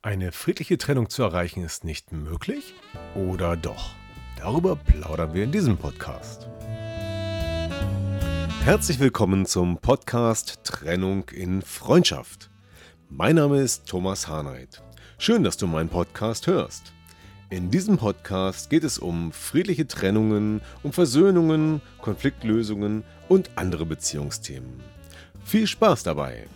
Eine friedliche Trennung zu erreichen ist nicht möglich? Oder doch? Darüber plaudern wir in diesem Podcast. Herzlich willkommen zum Podcast Trennung in Freundschaft. Mein Name ist Thomas Harnight. Schön, dass du meinen Podcast hörst. In diesem Podcast geht es um friedliche Trennungen, um Versöhnungen, Konfliktlösungen und andere Beziehungsthemen. Viel Spaß dabei!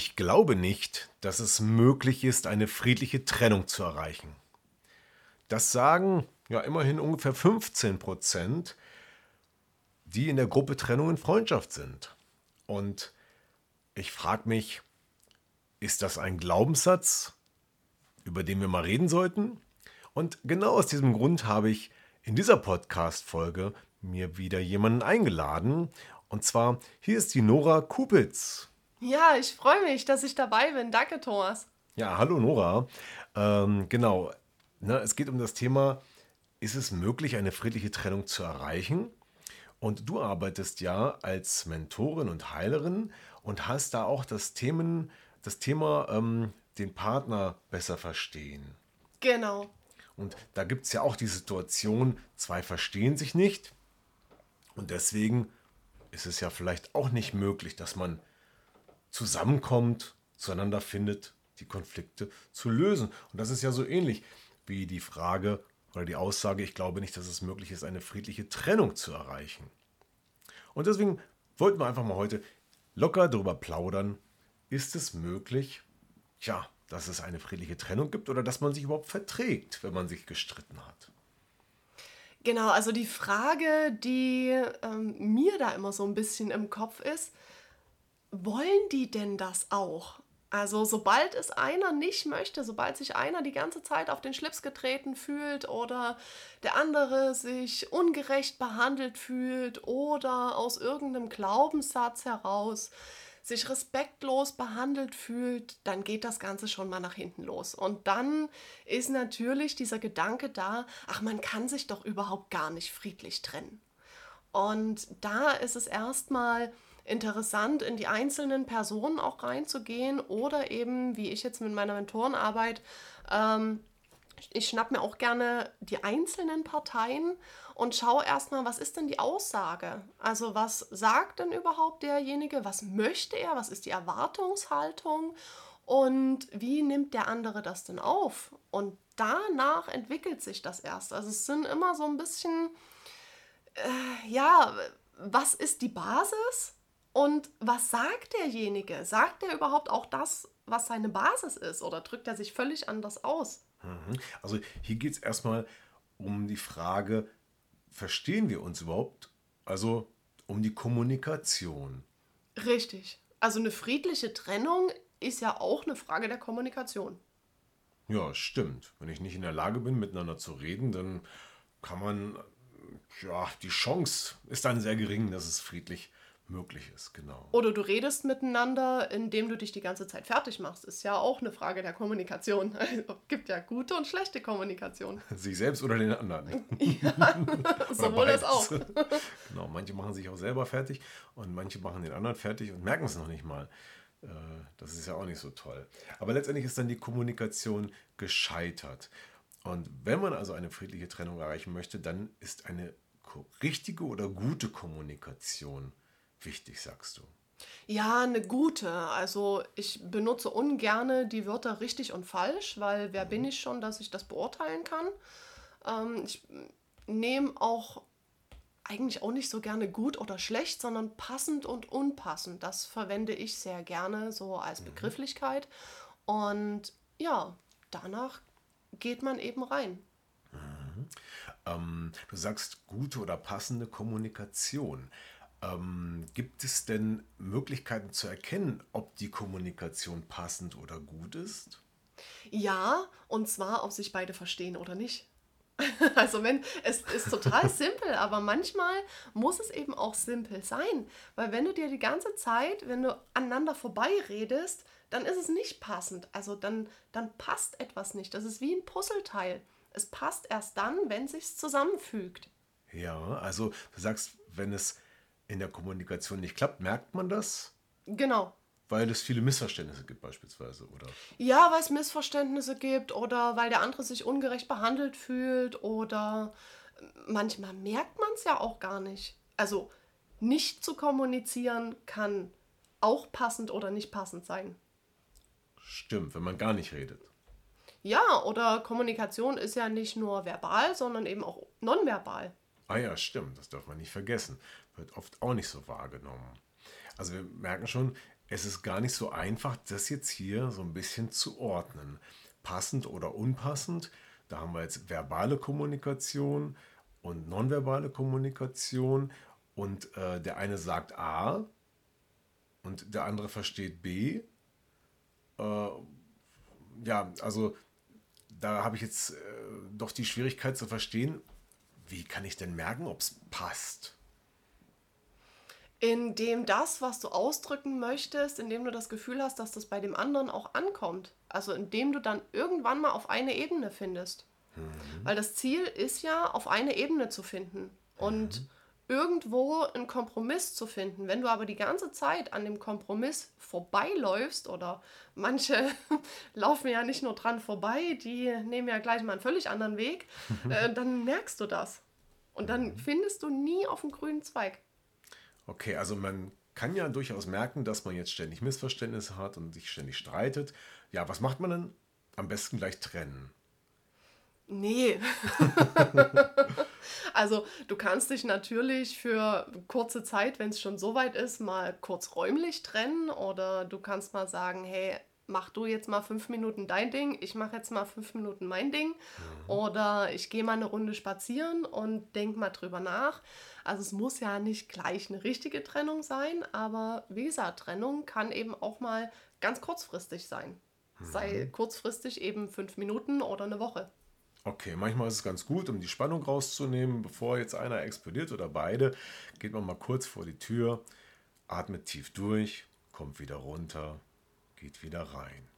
Ich glaube nicht, dass es möglich ist, eine friedliche Trennung zu erreichen. Das sagen ja immerhin ungefähr 15 Prozent, die in der Gruppe Trennung in Freundschaft sind. Und ich frage mich, ist das ein Glaubenssatz, über den wir mal reden sollten? Und genau aus diesem Grund habe ich in dieser Podcast-Folge mir wieder jemanden eingeladen. Und zwar, hier ist die Nora Kupitz. Ja, ich freue mich, dass ich dabei bin. Danke, Thomas. Ja, hallo Nora. Ähm, genau, Ne, es geht um das Thema, ist es möglich, eine friedliche Trennung zu erreichen? Und du arbeitest ja als Mentorin und Heilerin und hast da auch das, Themen, das Thema ähm, den Partner besser verstehen. Genau. Und da gibt es ja auch die Situation, zwei verstehen sich nicht. Und deswegen ist es ja vielleicht auch nicht möglich, dass man zusammenkommt, zueinander findet, die Konflikte zu lösen. Und das ist ja so ähnlich wie die Frage oder die Aussage, ich glaube nicht, dass es möglich ist, eine friedliche Trennung zu erreichen. Und deswegen wollten wir einfach mal heute locker darüber plaudern, ist es möglich, ja, dass es eine friedliche Trennung gibt oder dass man sich überhaupt verträgt, wenn man sich gestritten hat. Genau, also die Frage, die ähm, mir da immer so ein bisschen im Kopf ist, wollen die denn das auch? Also sobald es einer nicht möchte, sobald sich einer die ganze Zeit auf den Schlips getreten fühlt oder der andere sich ungerecht behandelt fühlt oder aus irgendeinem Glaubenssatz heraus sich respektlos behandelt fühlt, dann geht das Ganze schon mal nach hinten los. Und dann ist natürlich dieser Gedanke da, ach, man kann sich doch überhaupt gar nicht friedlich trennen. Und da ist es erstmal interessant, in die einzelnen Personen auch reinzugehen oder eben, wie ich jetzt mit meiner Mentorenarbeit, ähm, ich schnapp mir auch gerne die einzelnen Parteien und schaue erstmal, was ist denn die Aussage? Also was sagt denn überhaupt derjenige? Was möchte er? Was ist die Erwartungshaltung? Und wie nimmt der andere das denn auf? Und danach entwickelt sich das erst. Also es sind immer so ein bisschen, äh, ja, was ist die Basis? Und was sagt derjenige? Sagt er überhaupt auch das, was seine Basis ist? Oder drückt er sich völlig anders aus? Mhm. Also hier geht es erstmal um die Frage, verstehen wir uns überhaupt? Also um die Kommunikation. Richtig. Also eine friedliche Trennung ist ja auch eine Frage der Kommunikation. Ja, stimmt. Wenn ich nicht in der Lage bin, miteinander zu reden, dann kann man, ja, die Chance ist dann sehr gering, dass es friedlich möglich ist, genau. Oder du redest miteinander, indem du dich die ganze Zeit fertig machst. Ist ja auch eine Frage der Kommunikation. Also, gibt ja gute und schlechte Kommunikation. Sich selbst oder den anderen. ja, sowohl als auch. genau, manche machen sich auch selber fertig und manche machen den anderen fertig und merken es noch nicht mal. Äh, das ist ja auch nicht so toll. Aber letztendlich ist dann die Kommunikation gescheitert. Und wenn man also eine friedliche Trennung erreichen möchte, dann ist eine richtige oder gute Kommunikation wichtig, sagst du? Ja, eine gute. Also ich benutze ungerne die Wörter richtig und falsch, weil wer bin ich schon, dass ich das beurteilen kann. Ähm, ich nehme auch eigentlich auch nicht so gerne gut oder schlecht, sondern passend und unpassend. Das verwende ich sehr gerne so als mhm. Begrifflichkeit. Und ja, danach geht man eben rein. Mhm. Ähm, du sagst gute oder passende Kommunikation. Ähm, gibt es denn Möglichkeiten zu erkennen, ob die Kommunikation passend oder gut ist? Ja, und zwar, ob sich beide verstehen oder nicht. Also wenn, es ist total simpel, aber manchmal muss es eben auch simpel sein. Weil wenn du dir die ganze Zeit, wenn du aneinander vorbeiredest, dann ist es nicht passend. Also dann, dann passt etwas nicht. Das ist wie ein Puzzleteil. Es passt erst dann, wenn es sich zusammenfügt. Ja, also du sagst, wenn es in der Kommunikation nicht klappt, merkt man das? Genau. Weil es viele Missverständnisse gibt beispielsweise, oder? Ja, weil es Missverständnisse gibt oder weil der andere sich ungerecht behandelt fühlt oder manchmal merkt man es ja auch gar nicht. Also nicht zu kommunizieren kann auch passend oder nicht passend sein. Stimmt, wenn man gar nicht redet. Ja, oder Kommunikation ist ja nicht nur verbal, sondern eben auch nonverbal. Ah ja, stimmt, das darf man nicht vergessen. Wird oft auch nicht so wahrgenommen. Also wir merken schon, es ist gar nicht so einfach, das jetzt hier so ein bisschen zu ordnen. Passend oder unpassend, da haben wir jetzt verbale Kommunikation und nonverbale Kommunikation und äh, der eine sagt A und der andere versteht B. Äh, ja, also da habe ich jetzt äh, doch die Schwierigkeit zu verstehen, wie kann ich denn merken, ob es passt? Indem das, was du ausdrücken möchtest, indem du das Gefühl hast, dass das bei dem anderen auch ankommt. Also indem du dann irgendwann mal auf eine Ebene findest. Mhm. Weil das Ziel ist ja, auf eine Ebene zu finden. Und mhm. irgendwo einen Kompromiss zu finden. Wenn du aber die ganze Zeit an dem Kompromiss vorbeiläufst oder manche laufen ja nicht nur dran vorbei, die nehmen ja gleich mal einen völlig anderen Weg, äh, dann merkst du das. Und dann mhm. findest du nie auf dem grünen Zweig. Okay, also man kann ja durchaus merken, dass man jetzt ständig Missverständnisse hat und sich ständig streitet. Ja, was macht man denn? Am besten gleich trennen. Nee. also du kannst dich natürlich für kurze Zeit, wenn es schon so weit ist, mal kurz räumlich trennen oder du kannst mal sagen, hey, mach du jetzt mal fünf Minuten dein Ding, ich mache jetzt mal fünf Minuten mein Ding. Mhm. Oder ich gehe mal eine Runde spazieren und denk mal drüber nach. Also es muss ja nicht gleich eine richtige Trennung sein, aber wie gesagt, Trennung kann eben auch mal ganz kurzfristig sein. Mhm. Sei kurzfristig eben fünf Minuten oder eine Woche. Okay, manchmal ist es ganz gut, um die Spannung rauszunehmen, bevor jetzt einer explodiert oder beide, geht man mal kurz vor die Tür, atmet tief durch, kommt wieder runter, geht wieder rein.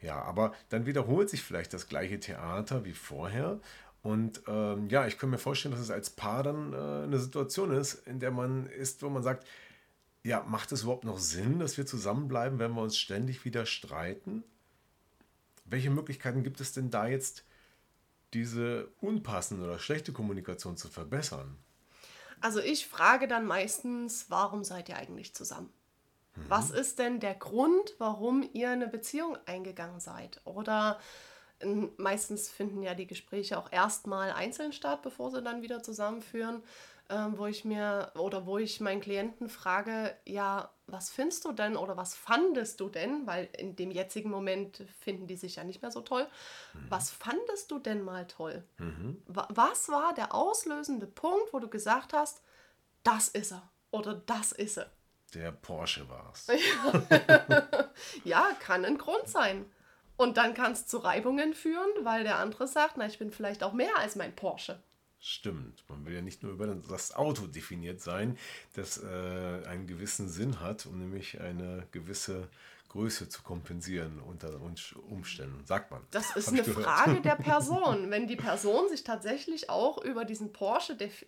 Ja, aber dann wiederholt sich vielleicht das gleiche Theater wie vorher. Und ähm, ja, ich kann mir vorstellen, dass es als Paar dann äh, eine Situation ist, in der man ist, wo man sagt, ja, macht es überhaupt noch Sinn, dass wir zusammenbleiben, wenn wir uns ständig wieder streiten? Welche Möglichkeiten gibt es denn da jetzt, diese unpassende oder schlechte Kommunikation zu verbessern? Also ich frage dann meistens, warum seid ihr eigentlich zusammen? Was ist denn der Grund, warum ihr eine Beziehung eingegangen seid? Oder ähm, meistens finden ja die Gespräche auch erstmal einzeln statt, bevor sie dann wieder zusammenführen, ähm, wo ich mir oder wo ich meinen Klienten frage, ja, was findest du denn oder was fandest du denn? Weil in dem jetzigen Moment finden die sich ja nicht mehr so toll. Mhm. Was fandest du denn mal toll? Mhm. Was war der auslösende Punkt, wo du gesagt hast, das ist er oder das ist er? Der Porsche war es. ja, kann ein Grund sein. Und dann kann es zu Reibungen führen, weil der andere sagt, na, ich bin vielleicht auch mehr als mein Porsche. Stimmt, man will ja nicht nur über das Auto definiert sein, das äh, einen gewissen Sinn hat, um nämlich eine gewisse Größe zu kompensieren unter Umständen, sagt man. Das ist eine Frage der Person. Wenn die Person sich tatsächlich auch über diesen Porsche def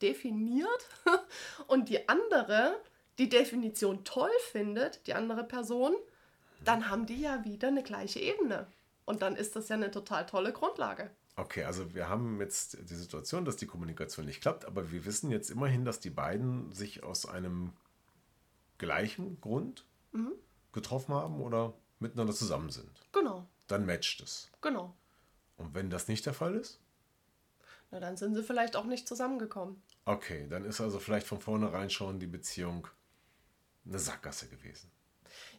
definiert und die andere die Definition toll findet, die andere Person, dann haben die ja wieder eine gleiche Ebene. Und dann ist das ja eine total tolle Grundlage. Okay, also wir haben jetzt die Situation, dass die Kommunikation nicht klappt, aber wir wissen jetzt immerhin, dass die beiden sich aus einem gleichen Grund mhm. getroffen haben oder miteinander zusammen sind. Genau. Dann matcht es. Genau. Und wenn das nicht der Fall ist? Na, dann sind sie vielleicht auch nicht zusammengekommen. Okay, dann ist also vielleicht von vornherein schon die Beziehung eine Sackgasse gewesen.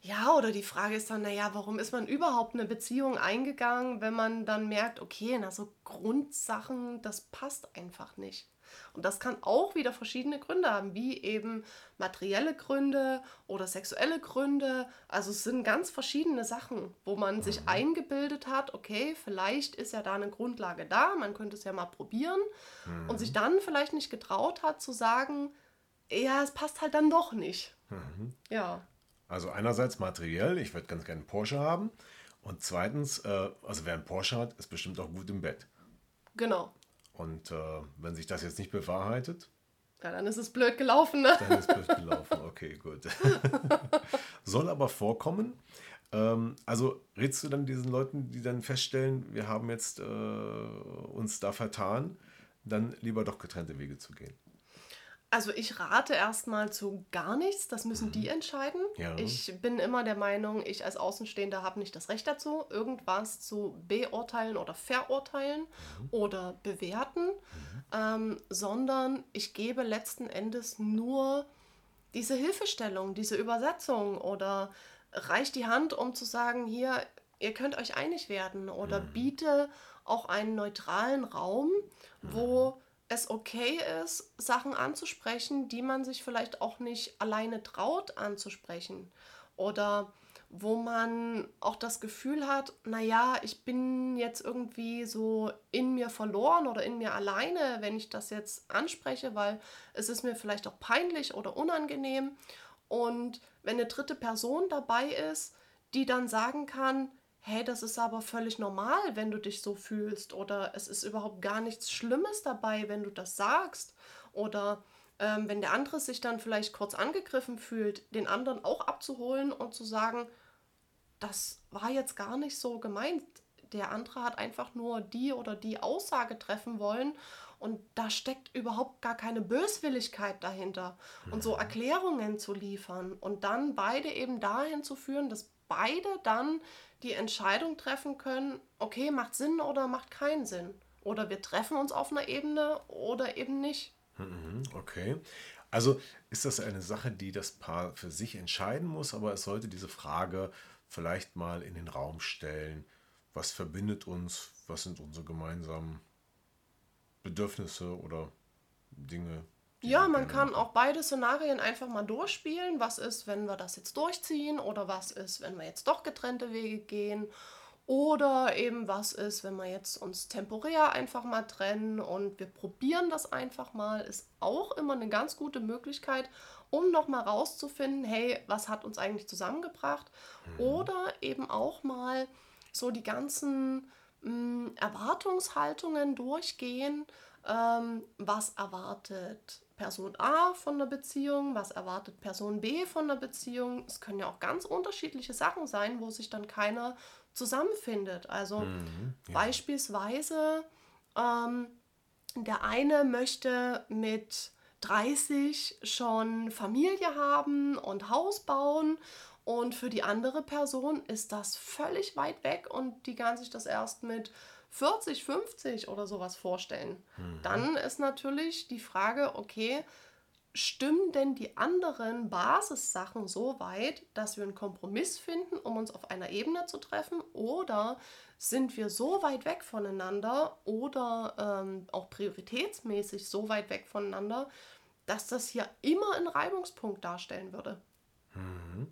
Ja, oder die Frage ist dann, naja, warum ist man überhaupt eine Beziehung eingegangen, wenn man dann merkt, okay, na so Grundsachen, das passt einfach nicht. Und das kann auch wieder verschiedene Gründe haben, wie eben materielle Gründe oder sexuelle Gründe. Also es sind ganz verschiedene Sachen, wo man mhm. sich eingebildet hat, okay, vielleicht ist ja da eine Grundlage da, man könnte es ja mal probieren mhm. und sich dann vielleicht nicht getraut hat zu sagen, ja, es passt halt dann doch nicht. Mhm. Ja. Also einerseits materiell, ich würde ganz gerne einen Porsche haben. Und zweitens, äh, also wer einen Porsche hat, ist bestimmt auch gut im Bett. Genau. Und äh, wenn sich das jetzt nicht bewahrheitet? Ja, dann ist es blöd gelaufen, ne? Dann ist es blöd gelaufen, okay, gut. Soll aber vorkommen. Ähm, also rätst du dann diesen Leuten, die dann feststellen, wir haben jetzt äh, uns da vertan, dann lieber doch getrennte Wege zu gehen? Also ich rate erstmal zu gar nichts, das müssen mhm. die entscheiden. Ja. Ich bin immer der Meinung, ich als Außenstehender habe nicht das Recht dazu, irgendwas zu beurteilen oder verurteilen mhm. oder bewerten, mhm. ähm, sondern ich gebe letzten Endes nur diese Hilfestellung, diese Übersetzung oder reiche die Hand, um zu sagen, hier, ihr könnt euch einig werden oder mhm. biete auch einen neutralen Raum, wo mhm es okay ist, Sachen anzusprechen, die man sich vielleicht auch nicht alleine traut anzusprechen. Oder wo man auch das Gefühl hat, naja, ich bin jetzt irgendwie so in mir verloren oder in mir alleine, wenn ich das jetzt anspreche, weil es ist mir vielleicht auch peinlich oder unangenehm. Und wenn eine dritte Person dabei ist, die dann sagen kann, hey, das ist aber völlig normal, wenn du dich so fühlst oder es ist überhaupt gar nichts Schlimmes dabei, wenn du das sagst oder ähm, wenn der andere sich dann vielleicht kurz angegriffen fühlt, den anderen auch abzuholen und zu sagen, das war jetzt gar nicht so gemeint. Der andere hat einfach nur die oder die Aussage treffen wollen und da steckt überhaupt gar keine Böswilligkeit dahinter. Und so mhm. Erklärungen zu liefern und dann beide eben dahin zu führen, dass beide dann die Entscheidung treffen können, okay, macht Sinn oder macht keinen Sinn. Oder wir treffen uns auf einer Ebene oder eben nicht. Mhm, okay. Also ist das eine Sache, die das Paar für sich entscheiden muss, aber es sollte diese Frage vielleicht mal in den Raum stellen. Was verbindet uns? Was sind unsere gemeinsamen Bedürfnisse oder Dinge, ja, man kann auch beide Szenarien einfach mal durchspielen. Was ist, wenn wir das jetzt durchziehen? Oder was ist, wenn wir jetzt doch getrennte Wege gehen? Oder eben was ist, wenn wir jetzt uns temporär einfach mal trennen und wir probieren das einfach mal, ist auch immer eine ganz gute Möglichkeit, um nochmal rauszufinden, hey, was hat uns eigentlich zusammengebracht? Mhm. Oder eben auch mal so die ganzen mh, hm, Erwartungshaltungen durchgehen. Ähm, was erwartet Person A von der Beziehung, was erwartet Person B von der Beziehung. Es können ja auch ganz unterschiedliche Sachen sein, wo sich dann keiner zusammenfindet. Also mhm, ja. beispielsweise, ähm, der eine möchte mit 30 schon Familie haben und Haus bauen und für die andere Person ist das völlig weit weg und die kann sich das erst mit 40, 50 oder sowas vorstellen. Mhm. Dann ist natürlich die Frage, okay, stimmen denn die anderen Basissachen so weit, dass wir einen Kompromiss finden, um uns auf einer Ebene zu treffen? Oder sind wir so weit weg voneinander oder ähm, auch prioritätsmäßig so weit weg voneinander, dass das hier immer einen Reibungspunkt darstellen würde? Mhm.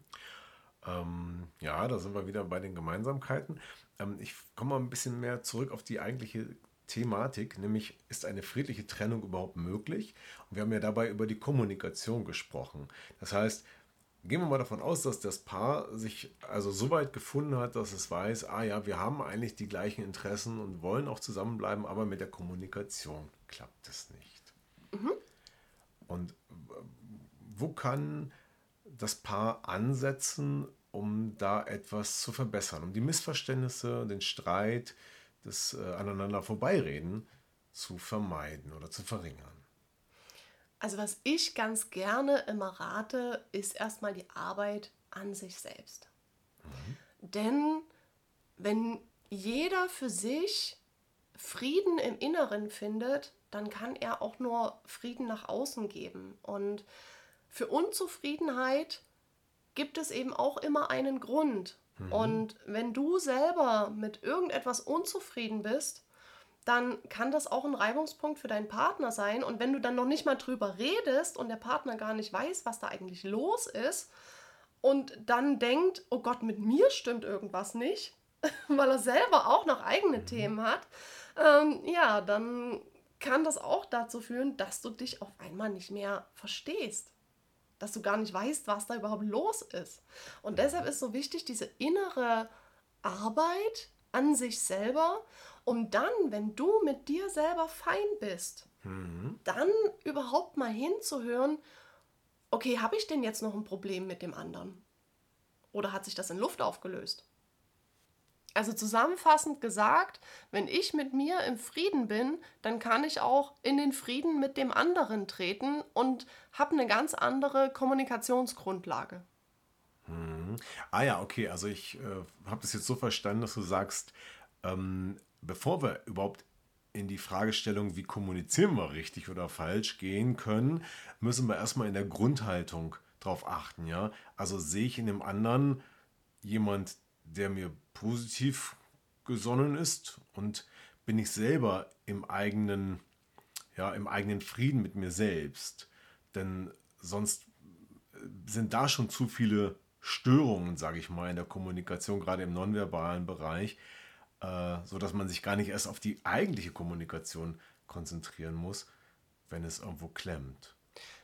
Ähm, ja, da sind wir wieder bei den Gemeinsamkeiten. Ähm, ich komme mal ein bisschen mehr zurück auf die eigentliche Thematik, nämlich ist eine friedliche Trennung überhaupt möglich? Und wir haben ja dabei über die Kommunikation gesprochen. Das heißt, gehen wir mal davon aus, dass das Paar sich also so weit gefunden hat, dass es weiß, ah ja, wir haben eigentlich die gleichen Interessen und wollen auch zusammenbleiben, aber mit der Kommunikation klappt es nicht. Mhm. Und wo kann das Paar ansetzen, um da etwas zu verbessern, um die Missverständnisse, den Streit, das äh, aneinander vorbeireden zu vermeiden oder zu verringern. Also was ich ganz gerne immer rate, ist erstmal die Arbeit an sich selbst. Mhm. Denn wenn jeder für sich Frieden im Inneren findet, dann kann er auch nur Frieden nach außen geben. Und für Unzufriedenheit gibt es eben auch immer einen Grund. Mhm. Und wenn du selber mit irgendetwas unzufrieden bist, dann kann das auch ein Reibungspunkt für deinen Partner sein. Und wenn du dann noch nicht mal drüber redest und der Partner gar nicht weiß, was da eigentlich los ist und dann denkt, oh Gott, mit mir stimmt irgendwas nicht, weil er selber auch noch eigene mhm. Themen hat, ähm, ja, dann kann das auch dazu führen, dass du dich auf einmal nicht mehr verstehst. Dass du gar nicht weißt, was da überhaupt los ist. Und deshalb ist so wichtig, diese innere Arbeit an sich selber, um dann, wenn du mit dir selber fein bist, mhm. dann überhaupt mal hinzuhören, okay, habe ich denn jetzt noch ein Problem mit dem anderen? Oder hat sich das in Luft aufgelöst? Also zusammenfassend gesagt, wenn ich mit mir im Frieden bin, dann kann ich auch in den Frieden mit dem anderen treten und habe eine ganz andere Kommunikationsgrundlage. Hm. Ah ja, okay, also ich äh, habe das jetzt so verstanden, dass du sagst, ähm, bevor wir überhaupt in die Fragestellung, wie kommunizieren wir richtig oder falsch gehen können, müssen wir erstmal in der Grundhaltung drauf achten, ja. Also sehe ich in dem anderen jemand, der mir positiv gesonnen ist und bin ich selber im eigenen, ja, im eigenen Frieden mit mir selbst. Denn sonst sind da schon zu viele Störungen, sage ich mal, in der Kommunikation, gerade im nonverbalen Bereich, äh, sodass man sich gar nicht erst auf die eigentliche Kommunikation konzentrieren muss, wenn es irgendwo klemmt.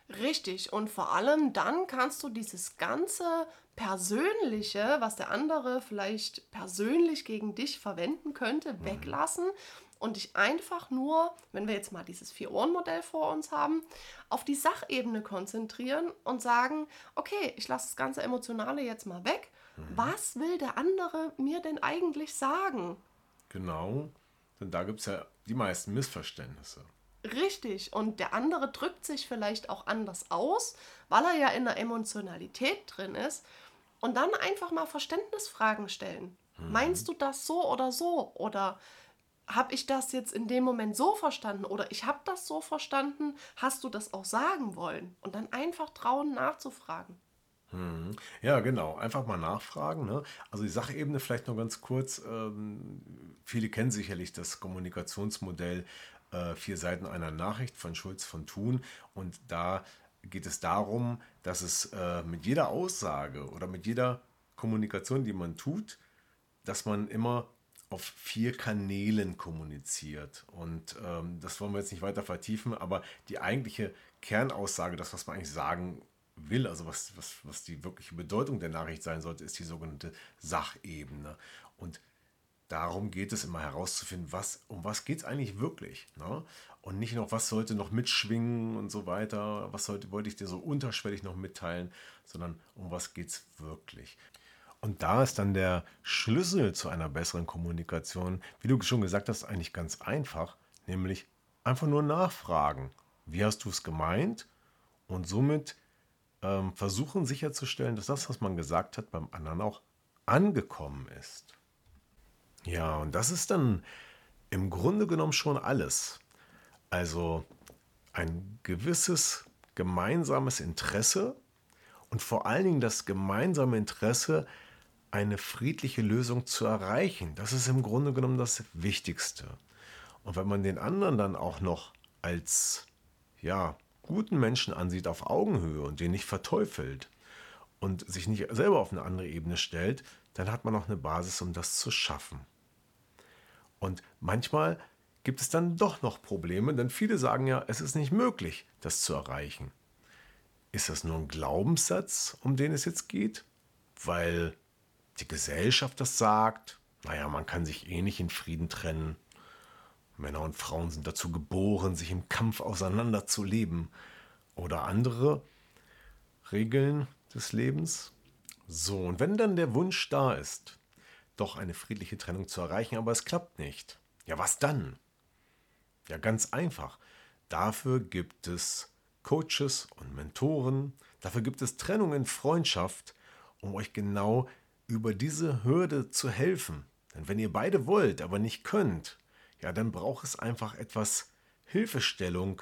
Richtig, und vor allem dann kannst du dieses ganze Persönliche, was der andere vielleicht persönlich gegen dich verwenden könnte, mhm. weglassen und dich einfach nur, wenn wir jetzt mal dieses Vier-Ohren-Modell vor uns haben, auf die Sachebene konzentrieren und sagen, okay, ich lasse das ganze Emotionale jetzt mal weg. Mhm. Was will der andere mir denn eigentlich sagen? Genau, denn da gibt es ja die meisten Missverständnisse. Richtig. Und der andere drückt sich vielleicht auch anders aus, weil er ja in der Emotionalität drin ist. Und dann einfach mal Verständnisfragen stellen. Mhm. Meinst du das so oder so? Oder habe ich das jetzt in dem Moment so verstanden? Oder ich habe das so verstanden? Hast du das auch sagen wollen? Und dann einfach trauen nachzufragen. Mhm. Ja, genau. Einfach mal nachfragen. Ne? Also die Sachebene vielleicht noch ganz kurz. Ähm, viele kennen sicherlich das Kommunikationsmodell äh, Vier Seiten einer Nachricht von Schulz von Thun. Und da geht es darum, dass es äh, mit jeder Aussage oder mit jeder Kommunikation, die man tut, dass man immer auf vier Kanälen kommuniziert. Und ähm, das wollen wir jetzt nicht weiter vertiefen, aber die eigentliche Kernaussage, das, was man eigentlich sagen will, also was, was, was die wirkliche Bedeutung der Nachricht sein sollte, ist die sogenannte Sachebene. Und darum geht es immer herauszufinden, was, um was geht es eigentlich wirklich. Ne? Und nicht noch, was sollte noch mitschwingen und so weiter, was sollte, wollte ich dir so unterschwellig noch mitteilen, sondern um was geht es wirklich. Und da ist dann der Schlüssel zu einer besseren Kommunikation, wie du schon gesagt hast, eigentlich ganz einfach, nämlich einfach nur nachfragen. Wie hast du es gemeint? Und somit ähm, versuchen sicherzustellen, dass das, was man gesagt hat, beim anderen auch angekommen ist. Ja, und das ist dann im Grunde genommen schon alles. Also ein gewisses gemeinsames Interesse und vor allen Dingen das gemeinsame Interesse, eine friedliche Lösung zu erreichen. Das ist im Grunde genommen das Wichtigste. Und wenn man den anderen dann auch noch als ja, guten Menschen ansieht auf Augenhöhe und den nicht verteufelt und sich nicht selber auf eine andere Ebene stellt, dann hat man auch eine Basis, um das zu schaffen. Und manchmal gibt es dann doch noch Probleme, denn viele sagen ja, es ist nicht möglich, das zu erreichen. Ist das nur ein Glaubenssatz, um den es jetzt geht? Weil die Gesellschaft das sagt? Naja, man kann sich eh nicht in Frieden trennen. Männer und Frauen sind dazu geboren, sich im Kampf auseinanderzuleben. Oder andere Regeln des Lebens. So, und wenn dann der Wunsch da ist, doch eine friedliche Trennung zu erreichen, aber es klappt nicht. Ja, was dann? Ja, ganz einfach. Dafür gibt es Coaches und Mentoren, dafür gibt es Trennung in Freundschaft, um euch genau über diese Hürde zu helfen. Denn wenn ihr beide wollt, aber nicht könnt, ja, dann braucht es einfach etwas Hilfestellung,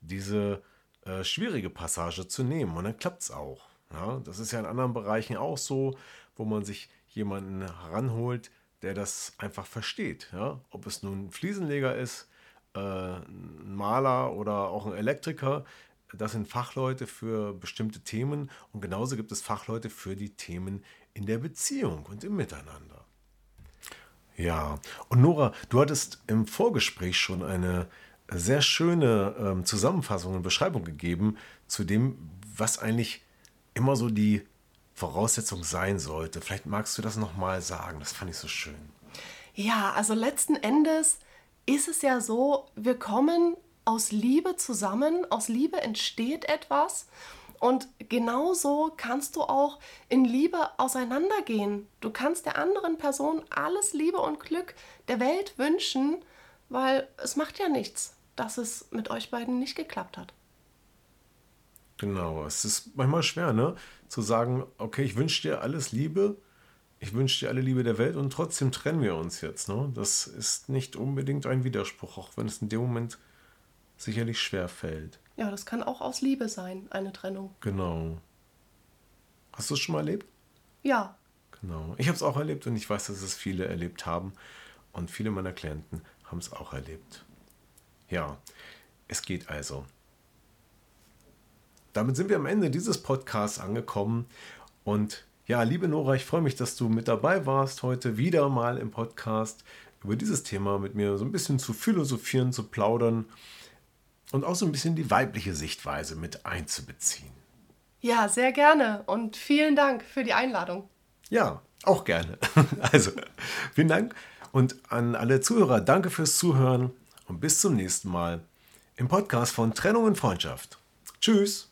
diese äh, schwierige Passage zu nehmen. Und dann klappt es auch. Ja, das ist ja in anderen Bereichen auch so, wo man sich jemanden heranholt, der das einfach versteht. Ja? Ob es nun ein Fliesenleger ist, äh, ein Maler oder auch ein Elektriker, das sind Fachleute für bestimmte Themen und genauso gibt es Fachleute für die Themen in der Beziehung und im Miteinander. Ja, und Nora, du hattest im Vorgespräch schon eine sehr schöne ähm, Zusammenfassung und Beschreibung gegeben zu dem, was eigentlich immer so die Voraussetzung sein sollte. Vielleicht magst du das nochmal sagen, das fand ich so schön. Ja, also letzten Endes ist es ja so, wir kommen aus Liebe zusammen, aus Liebe entsteht etwas und genauso kannst du auch in Liebe auseinandergehen. Du kannst der anderen Person alles Liebe und Glück der Welt wünschen, weil es macht ja nichts, dass es mit euch beiden nicht geklappt hat. Genau, es ist manchmal schwer, ne? Zu sagen, okay, ich wünsche dir alles Liebe, ich wünsche dir alle Liebe der Welt und trotzdem trennen wir uns jetzt, ne? Das ist nicht unbedingt ein Widerspruch, auch wenn es in dem Moment sicherlich schwer fällt. Ja, das kann auch aus Liebe sein, eine Trennung. Genau. Hast du es schon mal erlebt? Ja. Genau. Ich habe es auch erlebt und ich weiß, dass es viele erlebt haben. Und viele meiner Klienten haben es auch erlebt. Ja, es geht also. Damit sind wir am Ende dieses Podcasts angekommen. Und ja, liebe Nora, ich freue mich, dass du mit dabei warst heute wieder mal im Podcast über dieses Thema mit mir so ein bisschen zu philosophieren, zu plaudern und auch so ein bisschen die weibliche Sichtweise mit einzubeziehen. Ja, sehr gerne und vielen Dank für die Einladung. Ja, auch gerne. Also, vielen Dank und an alle Zuhörer, danke fürs Zuhören und bis zum nächsten Mal im Podcast von Trennung und Freundschaft. Tschüss.